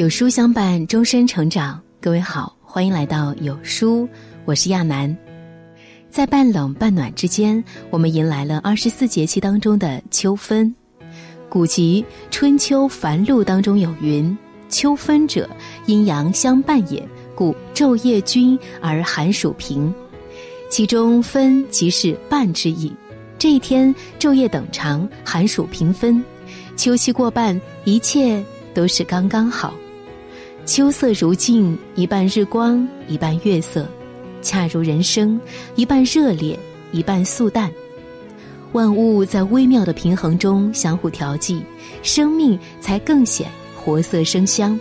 有书相伴，终身成长。各位好，欢迎来到有书，我是亚楠。在半冷半暖之间，我们迎来了二十四节气当中的秋分。古籍《春秋繁露》当中有云：“秋分者，阴阳相伴也，故昼夜均而寒暑平。”其中“分”即是半之意。这一天，昼夜等长，寒暑平分，秋气过半，一切都是刚刚好。秋色如镜，一半日光，一半月色，恰如人生，一半热烈，一半素淡。万物在微妙的平衡中相互调剂，生命才更显活色生香。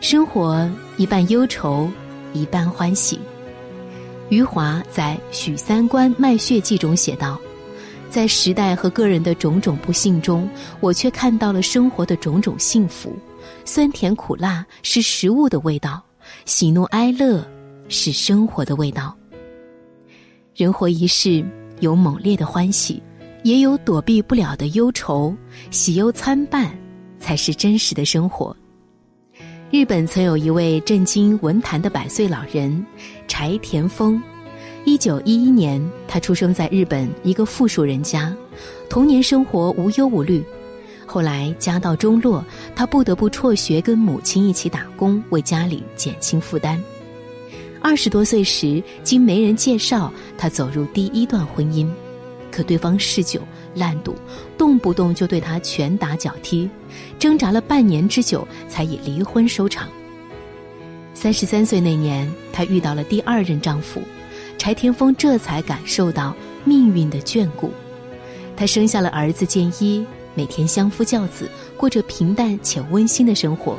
生活一半忧愁，一半欢喜。余华在《许三观卖血记》中写道：“在时代和个人的种种不幸中，我却看到了生活的种种幸福。酸甜苦辣是食物的味道，喜怒哀乐是生活的味道。人活一世，有猛烈的欢喜，也有躲避不了的忧愁，喜忧参半，才是真实的生活。”日本曾有一位震惊文坛的百岁老人，柴田丰。一九一一年，他出生在日本一个富庶人家，童年生活无忧无虑。后来家道中落，他不得不辍学，跟母亲一起打工，为家里减轻负担。二十多岁时，经媒人介绍，他走入第一段婚姻，可对方嗜酒。烂赌，动不动就对他拳打脚踢，挣扎了半年之久，才以离婚收场。三十三岁那年，她遇到了第二任丈夫，柴田丰这才感受到命运的眷顾。他生下了儿子建一，每天相夫教子，过着平淡且温馨的生活，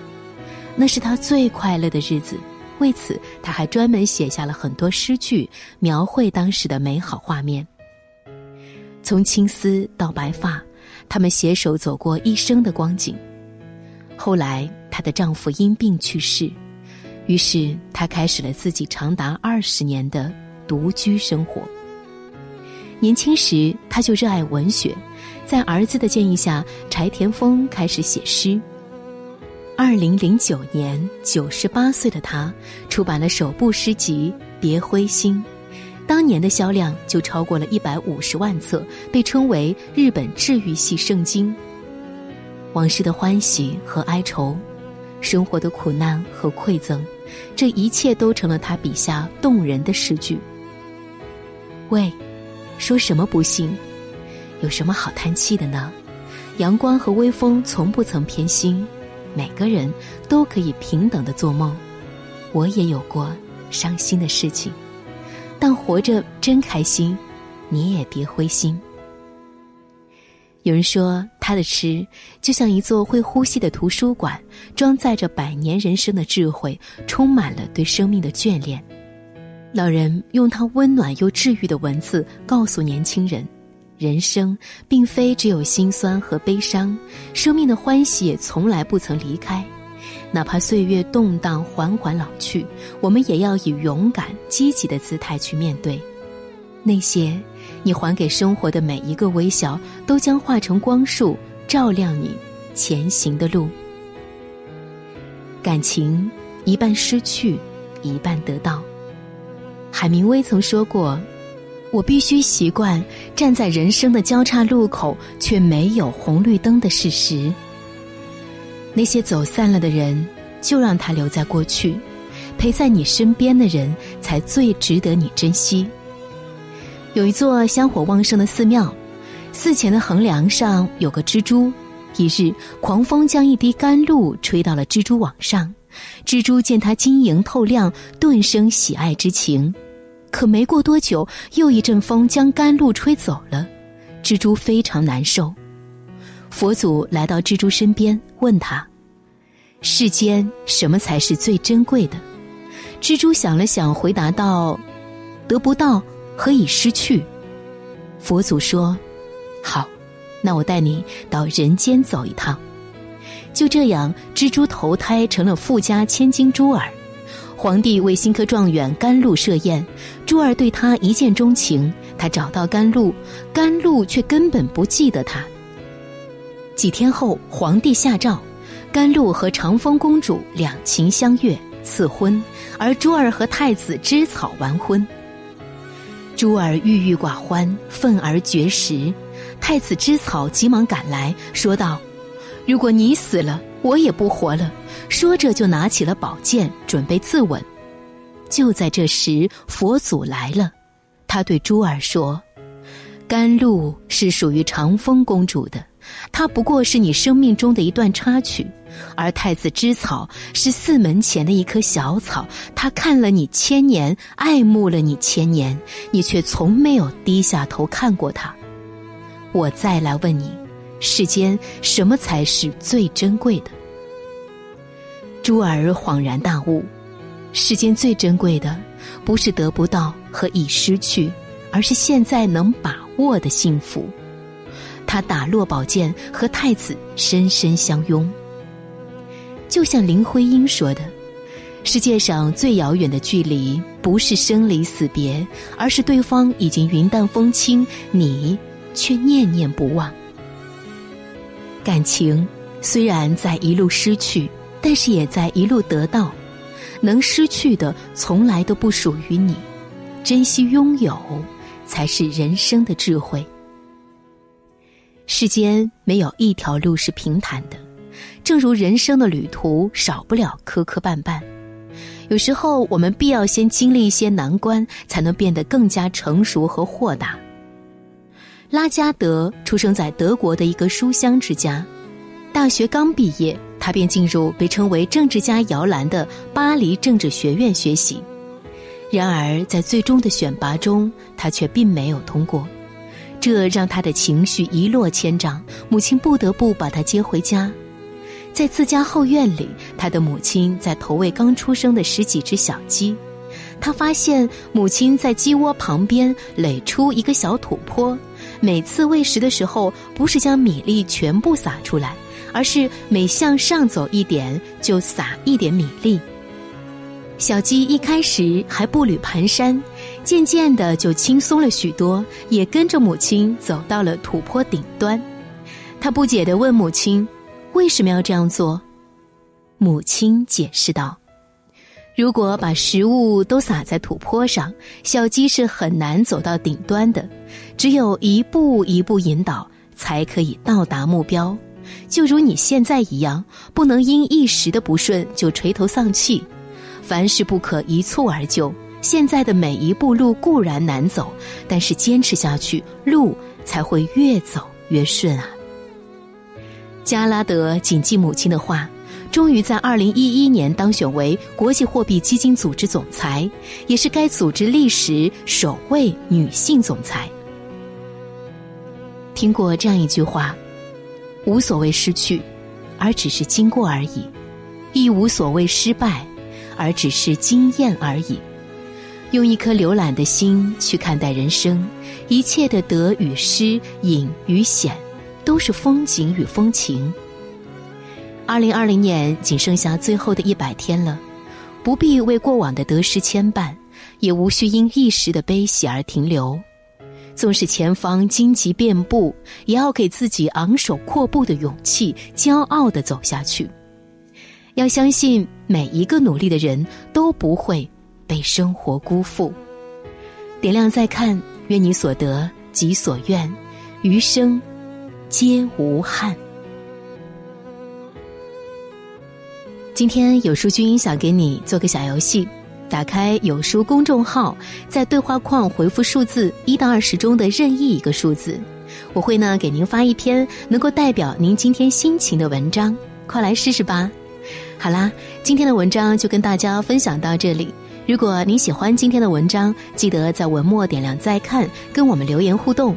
那是他最快乐的日子。为此，他还专门写下了很多诗句，描绘当时的美好画面。从青丝到白发，他们携手走过一生的光景。后来，她的丈夫因病去世，于是她开始了自己长达二十年的独居生活。年轻时，她就热爱文学，在儿子的建议下，柴田丰开始写诗。二零零九年，九十八岁的他出版了首部诗集《别灰心》。当年的销量就超过了一百五十万册，被称为日本治愈系圣经。往事的欢喜和哀愁，生活的苦难和馈赠，这一切都成了他笔下动人的诗句。喂，说什么不幸？有什么好叹气的呢？阳光和微风从不曾偏心，每个人都可以平等的做梦。我也有过伤心的事情。但活着真开心，你也别灰心。有人说，他的诗就像一座会呼吸的图书馆，装载着百年人生的智慧，充满了对生命的眷恋。老人用他温暖又治愈的文字，告诉年轻人：人生并非只有心酸和悲伤，生命的欢喜也从来不曾离开。哪怕岁月动荡，缓缓老去，我们也要以勇敢、积极的姿态去面对。那些你还给生活的每一个微笑，都将化成光束，照亮你前行的路。感情一半失去，一半得到。海明威曾说过：“我必须习惯站在人生的交叉路口，却没有红绿灯的事实。”那些走散了的人，就让他留在过去；陪在你身边的人，才最值得你珍惜。有一座香火旺盛的寺庙，寺前的横梁上有个蜘蛛。一日，狂风将一滴甘露吹到了蜘蛛网上，蜘蛛见它晶莹透亮，顿生喜爱之情。可没过多久，又一阵风将甘露吹走了，蜘蛛非常难受。佛祖来到蜘蛛身边，问他：“世间什么才是最珍贵的？”蜘蛛想了想，回答道：“得不到，何以失去？”佛祖说：“好，那我带你到人间走一趟。”就这样，蜘蛛投胎成了富家千金珠儿。皇帝为新科状元甘露设宴，珠儿对他一见钟情。他找到甘露，甘露却根本不记得他。几天后，皇帝下诏，甘露和长风公主两情相悦，赐婚，而珠儿和太子芝草完婚。珠儿郁郁寡欢，愤而绝食。太子芝草急忙赶来，说道：“如果你死了，我也不活了。”说着就拿起了宝剑，准备自刎。就在这时，佛祖来了，他对珠儿说：“甘露是属于长风公主的。”它不过是你生命中的一段插曲，而太子之草是寺门前的一棵小草，它看了你千年，爱慕了你千年，你却从没有低下头看过它。我再来问你，世间什么才是最珍贵的？珠儿恍然大悟，世间最珍贵的，不是得不到和已失去，而是现在能把握的幸福。他打落宝剑，和太子深深相拥。就像林徽因说的：“世界上最遥远的距离，不是生离死别，而是对方已经云淡风轻，你却念念不忘。”感情虽然在一路失去，但是也在一路得到。能失去的，从来都不属于你，珍惜拥有，才是人生的智慧。世间没有一条路是平坦的，正如人生的旅途少不了磕磕绊绊。有时候我们必要先经历一些难关，才能变得更加成熟和豁达。拉加德出生在德国的一个书香之家，大学刚毕业，他便进入被称为“政治家摇篮”的巴黎政治学院学习。然而，在最终的选拔中，他却并没有通过。这让他的情绪一落千丈，母亲不得不把他接回家。在自家后院里，他的母亲在投喂刚出生的十几只小鸡。他发现母亲在鸡窝旁边垒出一个小土坡，每次喂食的时候，不是将米粒全部撒出来，而是每向上走一点就撒一点米粒。小鸡一开始还步履蹒跚，渐渐的就轻松了许多，也跟着母亲走到了土坡顶端。他不解的问母亲：“为什么要这样做？”母亲解释道：“如果把食物都撒在土坡上，小鸡是很难走到顶端的。只有一步一步引导，才可以到达目标。就如你现在一样，不能因一时的不顺就垂头丧气。”凡事不可一蹴而就。现在的每一步路固然难走，但是坚持下去，路才会越走越顺啊！加拉德谨记母亲的话，终于在二零一一年当选为国际货币基金组织总裁，也是该组织历史首位女性总裁。听过这样一句话：无所谓失去，而只是经过而已；亦无所谓失败。而只是经验而已。用一颗浏览的心去看待人生，一切的得与失、隐与显，都是风景与风情。二零二零年仅剩下最后的一百天了，不必为过往的得失牵绊，也无需因一时的悲喜而停留。纵使前方荆棘遍布，也要给自己昂首阔步的勇气，骄傲的走下去。要相信每一个努力的人都不会被生活辜负。点亮再看，愿你所得即所愿，余生皆无憾。今天有书君想给你做个小游戏，打开有书公众号，在对话框回复数字一到二十中的任意一个数字，我会呢给您发一篇能够代表您今天心情的文章，快来试试吧。好啦，今天的文章就跟大家分享到这里。如果您喜欢今天的文章，记得在文末点亮再看，跟我们留言互动。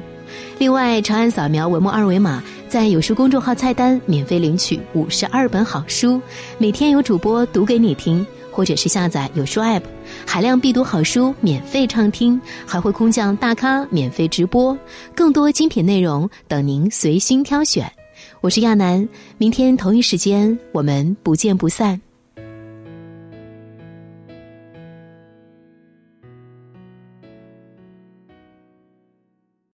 另外，长按扫描文末二维码，在有书公众号菜单免费领取五十二本好书，每天有主播读给你听，或者是下载有书 App，海量必读好书免费畅听，还会空降大咖免费直播，更多精品内容等您随心挑选。我是亚楠，明天同一时间我们不见不散。